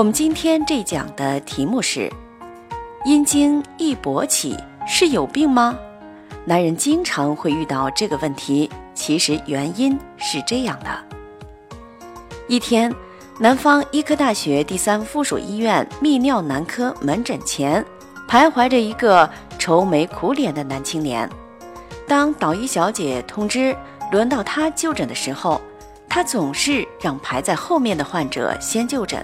我们今天这讲的题目是：阴茎易勃起是有病吗？男人经常会遇到这个问题，其实原因是这样的：一天，南方医科大学第三附属医院泌尿男科门诊前，徘徊着一个愁眉苦脸的男青年。当导医小姐通知轮到他就诊的时候，他总是让排在后面的患者先就诊。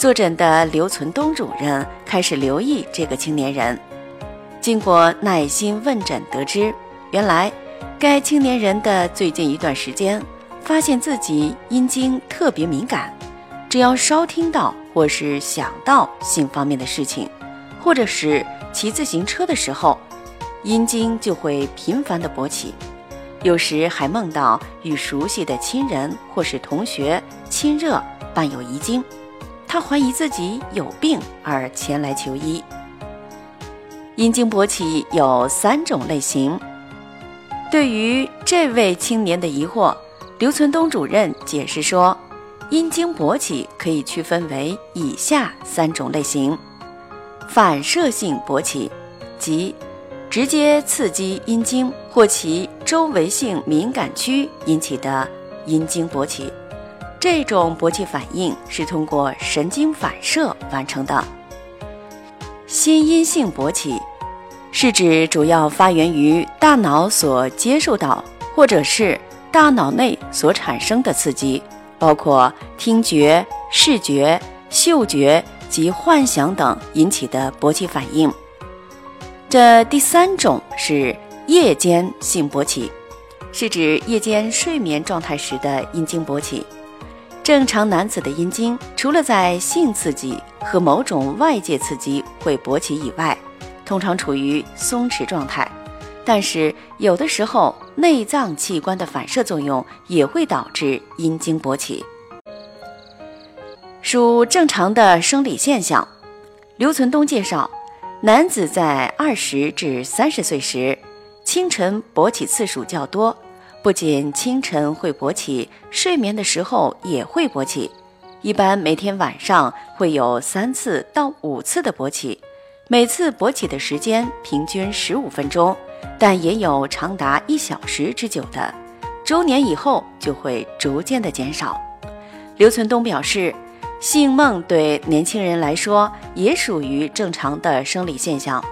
坐诊的刘存东主任开始留意这个青年人，经过耐心问诊，得知原来该青年人的最近一段时间发现自己阴茎特别敏感，只要稍听到或是想到性方面的事情，或者是骑自行车的时候，阴茎就会频繁的勃起，有时还梦到与熟悉的亲人或是同学亲热，伴有遗精。他怀疑自己有病而前来求医。阴茎勃起有三种类型。对于这位青年的疑惑，刘存东主任解释说，阴茎勃起可以区分为以下三种类型：反射性勃起，即直接刺激阴茎或其周围性敏感区引起的阴茎勃起。这种勃起反应是通过神经反射完成的。心因性勃起是指主要发源于大脑所接受到或者是大脑内所产生的刺激，包括听觉、视觉、嗅觉及幻想等引起的勃起反应。这第三种是夜间性勃起，是指夜间睡眠状态时的阴茎勃起。正常男子的阴茎，除了在性刺激和某种外界刺激会勃起以外，通常处于松弛状态。但是有的时候，内脏器官的反射作用也会导致阴茎勃起，属正常的生理现象。刘存东介绍，男子在二十至三十岁时，清晨勃起次数较多。不仅清晨会勃起，睡眠的时候也会勃起，一般每天晚上会有三次到五次的勃起，每次勃起的时间平均十五分钟，但也有长达一小时之久的。周年以后就会逐渐的减少。刘存东表示，性梦对年轻人来说也属于正常的生理现象。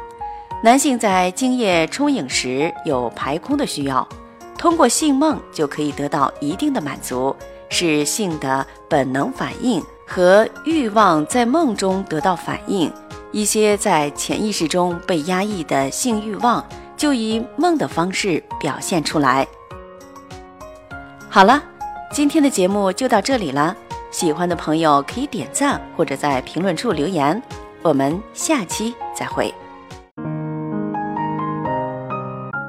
男性在精液充盈时有排空的需要。通过性梦就可以得到一定的满足，是性的本能反应和欲望在梦中得到反应。一些在潜意识中被压抑的性欲望，就以梦的方式表现出来。好了，今天的节目就到这里了。喜欢的朋友可以点赞或者在评论处留言。我们下期再会。